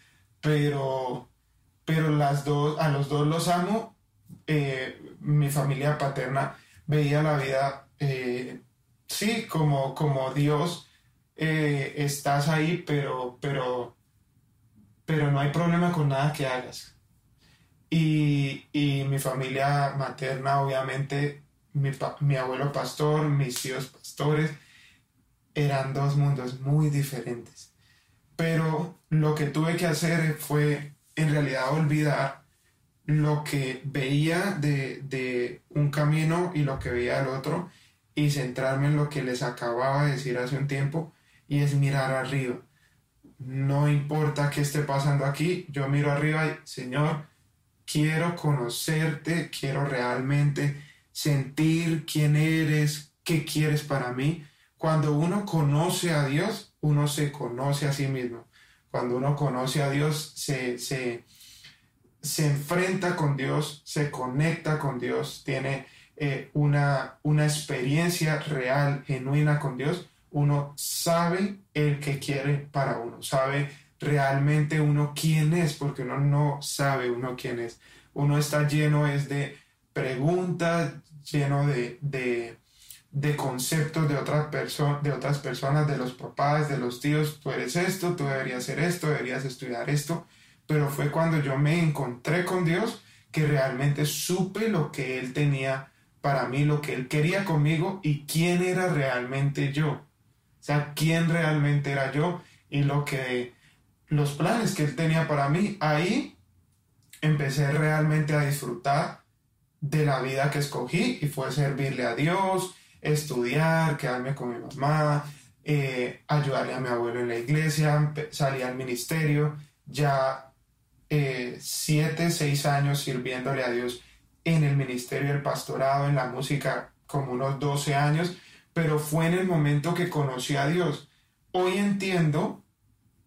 pero, pero las dos, a los dos los amo. Eh, mi familia paterna veía la vida, eh, sí, como, como Dios, estás ahí, pero, pero, pero no hay problema con nada que hagas. Y, mi familia materna, obviamente, mi, mi abuelo pastor, mis tíos pastores, eran dos mundos muy diferentes. Pero lo que tuve que hacer fue, en realidad, olvidar lo que veía de, un camino y lo que veía del otro y centrarme en lo que les acababa de decir hace un tiempo y es mirar arriba. No importa qué esté pasando aquí, yo miro arriba y, Señor, quiero conocerte, quiero realmente sentir quién eres, qué quieres para mí. Cuando uno conoce a Dios, uno se conoce a sí mismo. Cuando uno conoce a Dios, se, se, se enfrenta con Dios, se conecta con Dios, tiene eh, una, una experiencia real, genuina con Dios, uno sabe el que quiere para uno, sabe realmente uno quién es, porque uno no sabe uno quién es. Uno está lleno es de preguntas, lleno de, de, conceptos de, otras de otras personas, de los papás, de los tíos, tú eres esto, tú deberías hacer esto, deberías estudiar esto pero fue cuando yo me encontré con Dios que realmente supe lo que Él tenía para mí, lo que Él quería conmigo y quién era realmente yo. O sea, quién realmente era yo y lo que los planes que Él tenía para mí. Ahí empecé realmente a disfrutar de la vida que escogí y fue servirle a Dios, estudiar, quedarme con mi mamá, eh, ayudarle a mi abuelo en la iglesia, salí al ministerio, ya eh, siete, seis años sirviéndole a Dios en el ministerio del pastorado, en la música, como unos 12 años, pero fue en el momento que conocí a Dios. Hoy entiendo,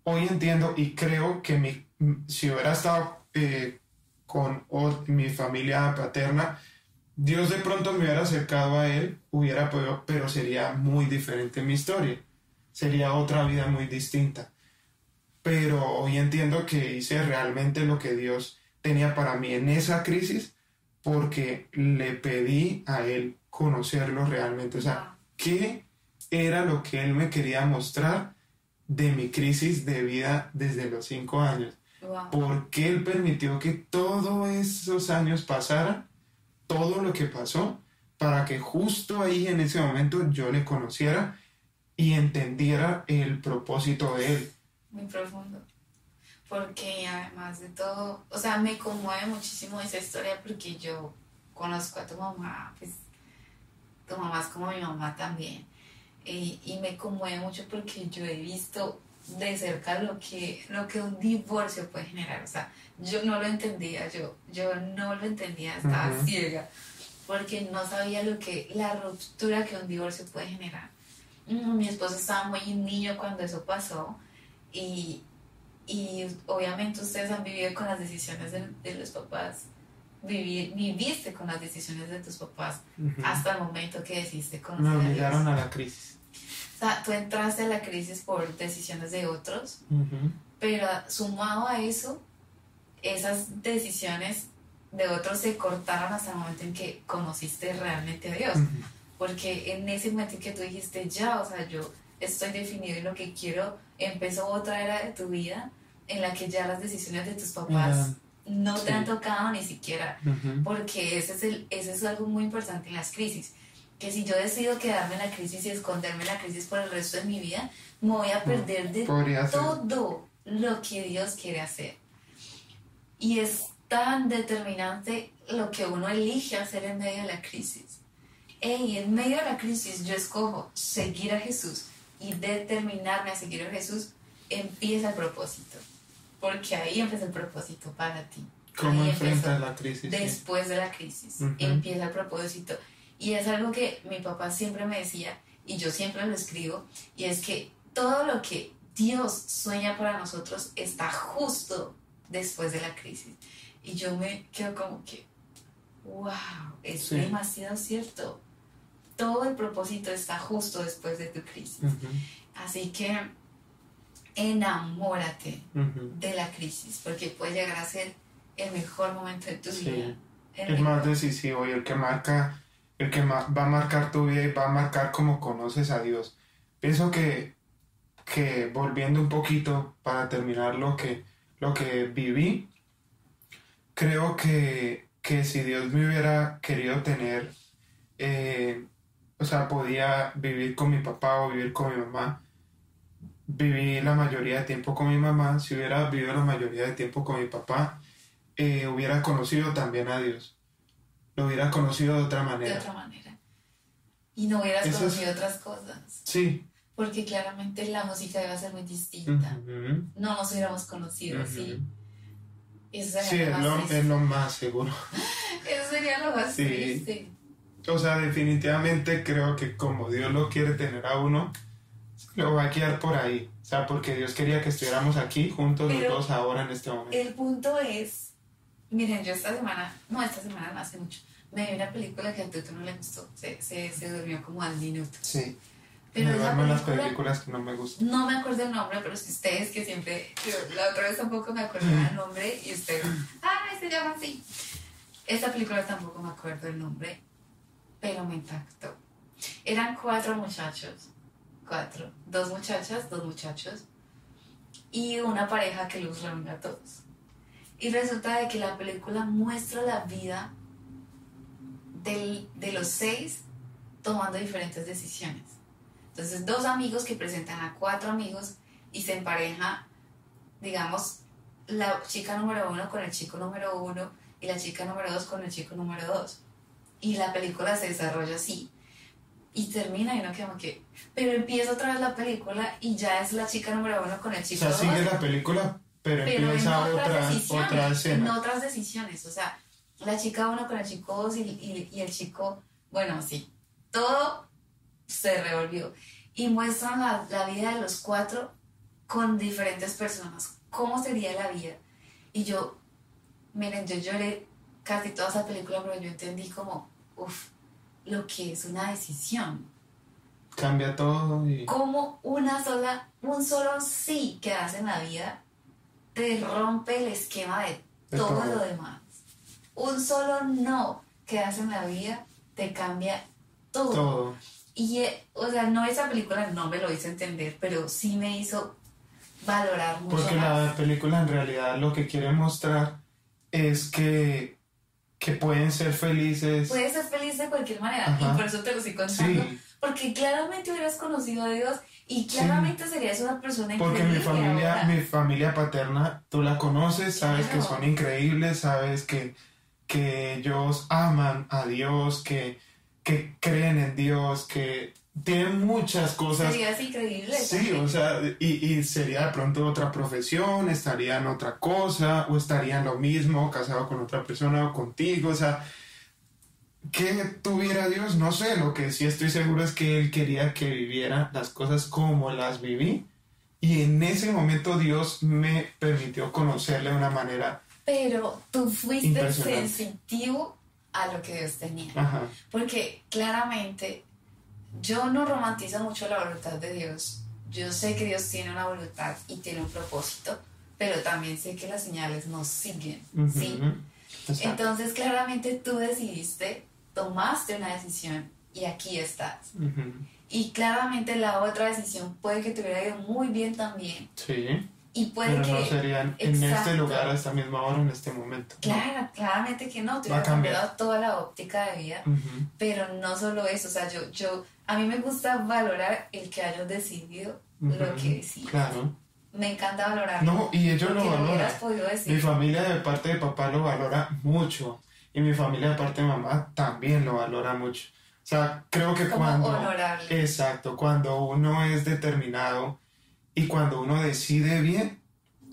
hoy entiendo y creo que si hubiera estado eh, con mi familia paterna, Dios de pronto me hubiera acercado a Él, hubiera podido, pero sería muy diferente mi historia, sería otra vida muy distinta pero hoy entiendo que hice realmente lo que Dios tenía para mí en esa crisis porque le pedí a Él conocerlo realmente. O sea, ¿qué era lo que Él me quería mostrar de mi crisis de vida desde los cinco años? ¿Por qué Él permitió que todos esos años pasaran, todo lo que pasó, para que justo ahí en ese momento yo le conociera y entendiera el propósito de Él? muy profundo. Porque además de todo, o sea, me conmueve muchísimo esa historia porque yo conozco a tu mamá, pues tu mamá es como mi mamá también. Y, y me conmueve mucho porque yo he visto de cerca lo que, lo que un divorcio puede generar. O sea, yo no lo entendía, yo, yo no lo entendía, estaba ciega, porque no sabía lo que, la ruptura que un divorcio puede generar. Mm, mi esposo estaba muy niño cuando eso pasó y, y obviamente ustedes han vivido con las decisiones de, de los papás, viviste con las decisiones de tus papás hasta el momento que decidiste conocer Me obligaron a, la crisis. O sea, tú entraste a la crisis por decisiones de otros, pero sumado a eso, esas decisiones de otros se cortaron hasta el momento en que conociste realmente a Dios. Porque en ese momento en que tú dijiste, ya, o sea, yo estoy definido en lo que quiero, empezó otra era de tu vida en la que ya las decisiones de tus papás no te Sí. han tocado ni siquiera, porque ese es, el, ese es algo muy importante en las crisis. Que si yo decido quedarme en la crisis y esconderme en la crisis por el resto de mi vida, me voy a perder de Podría ser. todo lo que Dios quiere hacer. Y es tan determinante lo que uno elige hacer en medio de la crisis. Ey, en medio de la crisis yo escojo seguir a Jesús y determinarme a seguir a Jesús, empieza el propósito. Porque ahí empieza el propósito para ti. ¿Cómo Ahí enfrentas empezó. la crisis? Después de la crisis Ujú. empieza el propósito. Y es algo que mi papá siempre me decía, y yo siempre lo escribo, y es que todo lo que Dios sueña para nosotros está justo después de la crisis. Y yo me quedo como que, wow, es Sí. demasiado cierto. Todo el propósito está justo después de tu crisis. Ujú, Así que enamórate ujú. de la crisis, porque puede llegar a ser el mejor momento de tu Sí. vida. El El más decisivo y el que marca, el que ma- va a marcar tu vida y va a marcar cómo conoces a Dios. Pienso que, que volviendo un poquito para terminar lo que, lo que viví, creo que, que si Dios me hubiera querido tener, eh, o sea, podía vivir con mi papá o vivir con mi mamá. Viví la mayoría de tiempo con mi mamá. Si hubiera vivido la mayoría de tiempo con mi papá, eh, hubiera conocido también a Dios. Lo hubiera conocido de otra de manera. otra manera. Y no hubieras Eso es- conocido otras cosas, Sí. porque claramente la música iba a ser muy distinta. Ujú, No nos hubiéramos conocido, ujú. sí. Eso sería Sí, lo es más lo, es lo más seguro. Eso sería lo más Sí. triste. O sea, definitivamente creo que como Dios lo quiere tener a uno, lo va a guiar por ahí. O sea, porque Dios quería que estuviéramos aquí juntos Pero- los dos ahora en este momento. El punto es, miren, yo esta semana, no, esta semana no hace mucho, me vi una película que a Tuto no le gustó, se, se, se durmió como al minuto. Sí. Pero me duermo en las película- películas que no me gustan. No me acuerdo el nombre, pero si ustedes que siempre, yo la otra vez tampoco me acordaba el nombre y ustedes, ah, se llama así. Esta película tampoco me acuerdo el nombre, pero me impactó. Eran cuatro muchachos, cuatro, dos muchachas, dos muchachos y una pareja que los reúne a todos. Y resulta de que la película muestra la vida del- de los seis tomando diferentes decisiones. Entonces, dos amigos que presentan a cuatro amigos y se empareja, digamos, la chica número uno con el chico número uno y la chica número dos con el chico número dos. Y la película se desarrolla así. Y termina y uno queda como que... Pero empieza otra vez la película y ya es la chica número uno con el O chico sea, dos. sigue la película, pero, pero en empieza otra, otra En escena. otras decisiones. O sea, la chica uno con el chico dos y, y- y el chico... Bueno, sí. Todo se revolvió. Y muestran la, la vida de los cuatro con diferentes personas. ¿Cómo sería la vida? Y yo, miren, yo lloré casi toda esa película, pero yo entendí como, uff, lo que es una decisión. Cambia todo y... Como una sola, un solo sí que das en la vida te rompe el esquema de De todo todo. lo demás. Un solo no que das en la vida te cambia todo. Todo. Y, eh, o sea, no esa película no me lo hizo entender, pero sí me hizo valorar mucho Porque más. la película en realidad lo que quiere mostrar es que, que pueden ser felices. Puedes ser feliz de cualquier manera Ajá. y por eso te lo estoy contando. sí, Porque claramente hubieras conocido a Dios y claramente serías una persona porque increíble mi familia, ahora. mi familia paterna, tú la conoces, sabes que son increíbles, sabes que, que ellos aman a Dios, que, que creen en Dios, que tienen muchas cosas Serías increíble. Sí, también. o sea, y, y sería de pronto otra profesión, estaría en otra cosa, o estaría en lo mismo, casado con otra persona o contigo, o sea, que tuviera Dios, no sé, lo que sí estoy seguro es que Él quería que viviera las cosas como las viví, y en ese momento Dios me permitió conocerle de una manera, Pero tú fuiste sensitivo a lo que Dios tenía. ajá, Porque claramente yo no romantizo mucho la voluntad de Dios. Yo sé que Dios tiene una voluntad y tiene un propósito, pero también sé que las señales nos siguen. ¿sí? exacto, Entonces claramente tú decidiste, tomaste una decisión y aquí estás. Y claramente la otra decisión puede que te hubiera ido muy bien también, sí, Y puede Pero que... no serían en este lugar a esta misma hora, en este momento. ¿no? Claro, claramente que no, te Va a hubiera cambiar. cambiado toda la óptica de vida, Ujú. pero no solo eso, o sea, yo, yo, a mí me gusta valorar el que hayas decidido lo Ujú. que decides. Claro. Me encanta valorar. No, y ellos lo no valoran. Mi familia de parte de papá lo valora mucho. Y mi familia de parte de mamá también lo valora mucho. O sea, creo que Como cuando... honorable. Exacto, cuando uno es determinado y cuando uno decide bien,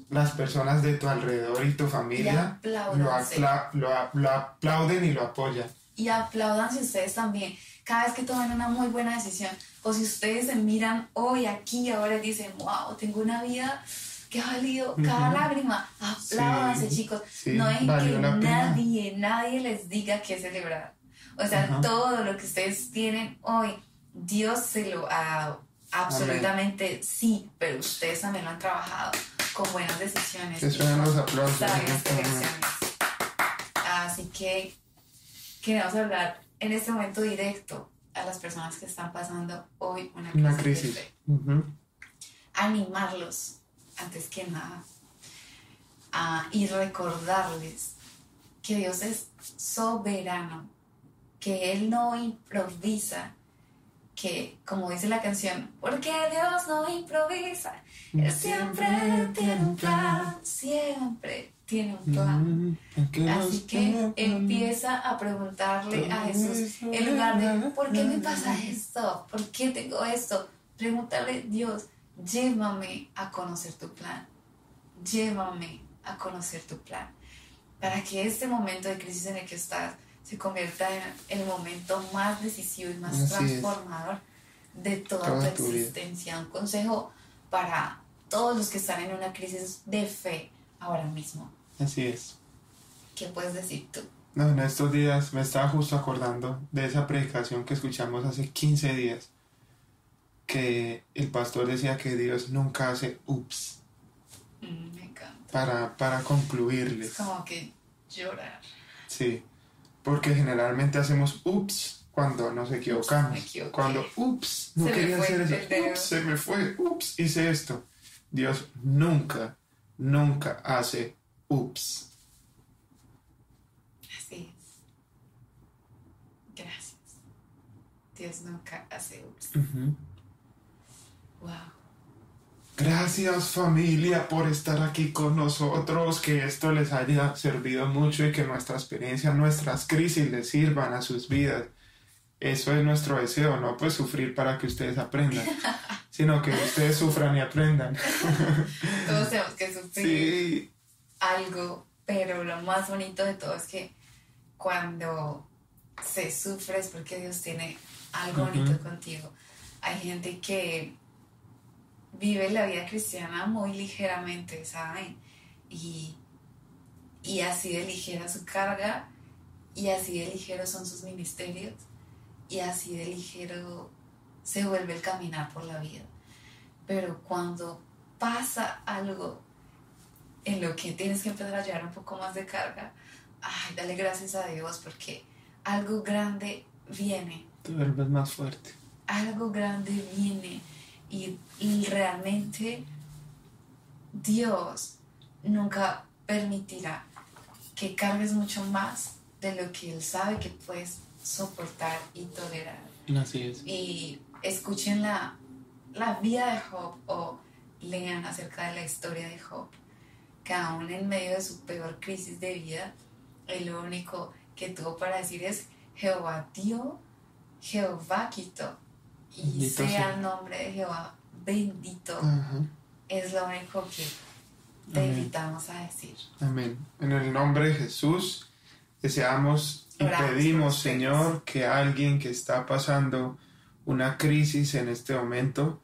las personas de tu alrededor y tu Y familia lo, apláudanse. apla- lo lo aplauden y lo apoyan. Y aplaudan si ustedes también, cada vez que toman una muy buena decisión, o si ustedes se miran hoy, aquí, ahora y dicen, wow, tengo una vida que ha valido cada Ujú. lágrima. Apláudanse, Sí, chicos. sí, no valió que la pena. nadie, nadie les diga qué celebrar. O sea, Ajá. todo lo que ustedes tienen hoy, Dios se lo ha dado. Absolutamente sí, pero ustedes también lo han trabajado con buenas decisiones. Que suenan los aplausos sabias este elecciones. Así que queremos hablar en este momento directo a las personas que están pasando hoy una crisis. Una. Animarlos, antes que nada, y recordarles que Dios es soberano, que Él no improvisa, que como dice la canción, porque Dios no improvisa, Él siempre tiene un plan, siempre tiene un plan. Mm, Así que empieza a preguntarle a Jesús, en lugar de, ¿por qué me pasa esto? ¿Por qué tengo esto? Pregúntale, Dios, llévame a conocer tu plan. Llévame a conocer tu plan. Para que este momento de crisis en el que estás se convierta en el momento más decisivo y más Así es. transformador de toda, Toda tu existencia. Un consejo para todos los que están en una crisis de fe ahora mismo. Así es. ¿Qué puedes decir tú? No, en estos días me estaba justo acordando de esa predicación que escuchamos hace 15 días, que el pastor decía que Dios nunca hace ups Mm, me encanta. para, para Es concluirles. como que llorar. Sí, porque generalmente hacemos ups cuando nos equivocamos. Cuando ups, no Se quería hacer eso. Ups, se me fue. Ups, hice esto. Dios nunca, nunca hace ups. Así es. Gracias. Dios nunca hace ups. Wow. Gracias familia por estar aquí con nosotros, que esto les haya servido mucho y que nuestra experiencia, nuestras crisis les sirvan a sus vidas. Eso es nuestro deseo, no pues sufrir para que ustedes aprendan, sino que ustedes sufran y aprendan. Todos tenemos que sufrir Sí, algo, pero lo más bonito de todo es que cuando se sufre es porque Dios tiene algo Ujú. bonito contigo. Hay gente que vive la vida cristiana muy ligeramente, ¿saben? Y, y así de ligera su carga, y así de ligero son sus ministerios, y así de ligero se vuelve el caminar por la vida. Pero cuando pasa algo en lo que tienes que empezar a llevar un poco más de carga, ay, dale gracias a Dios porque algo grande viene, te vuelves más fuerte. algo grande viene y, y realmente Dios nunca permitirá que cargues mucho más de lo que Él sabe que puedes soportar y tolerar Así es. y escuchen la, la vida de Job o lean acerca de la historia de Job, que aún en medio de su peor crisis de vida, él lo único que tuvo para decir es Jehová dio, Jehová quitó, y Bendito sea sea. el nombre de Jehová bendito, es lo único que te Amén. invitamos a decir. Amén. En el nombre de Jesús deseamos y Oramos pedimos. Señor, que alguien que está pasando una crisis en este momento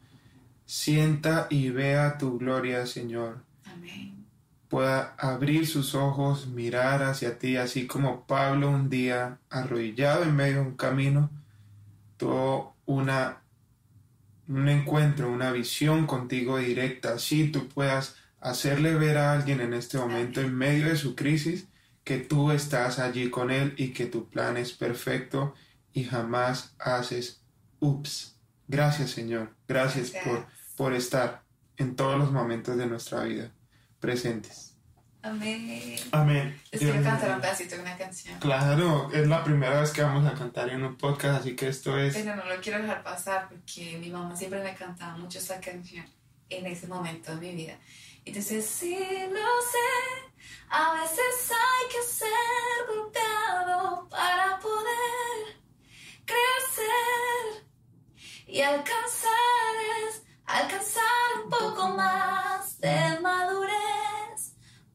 sienta y vea tu gloria, Señor. Amén. Pueda abrir sus ojos, mirar hacia ti, así como Pablo un día, arrodillado en medio de un camino, tuvo una, un encuentro, una visión contigo directa, así tú puedas hacerle ver a alguien en este momento, en medio de su crisis, que tú estás allí con él y que tu plan es perfecto y jamás haces ups. Gracias Señor, gracias, Gracias. por, por estar en todos los momentos de nuestra vida presentes. Amén. Amén. Les Dios quiero cantar un pedacito de una canción. Claro, es la primera vez que vamos a cantar en un podcast, así que esto es... Pero no lo quiero dejar pasar porque mi mamá siempre me cantaba mucho esta canción en ese momento de mi vida. Entonces, sí lo sé, a veces hay que ser golpeado para poder crecer y alcanzar es alcanzar un poco más de madurez.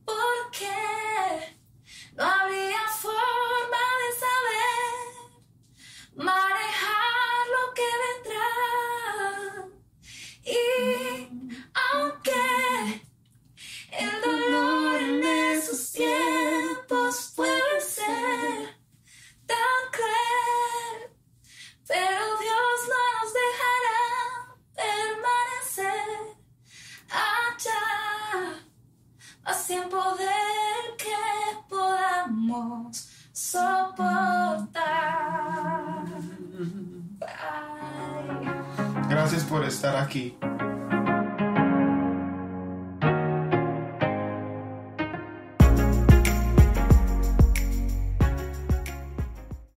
Porque no habría forma de saber manejar lo que vendrá. Y aunque el dolor en esos tiempos puede ser tan cruel, pero Dios no nos dejará permanecer allá, más en poder que podamos soportar. Bye. Gracias por estar aquí.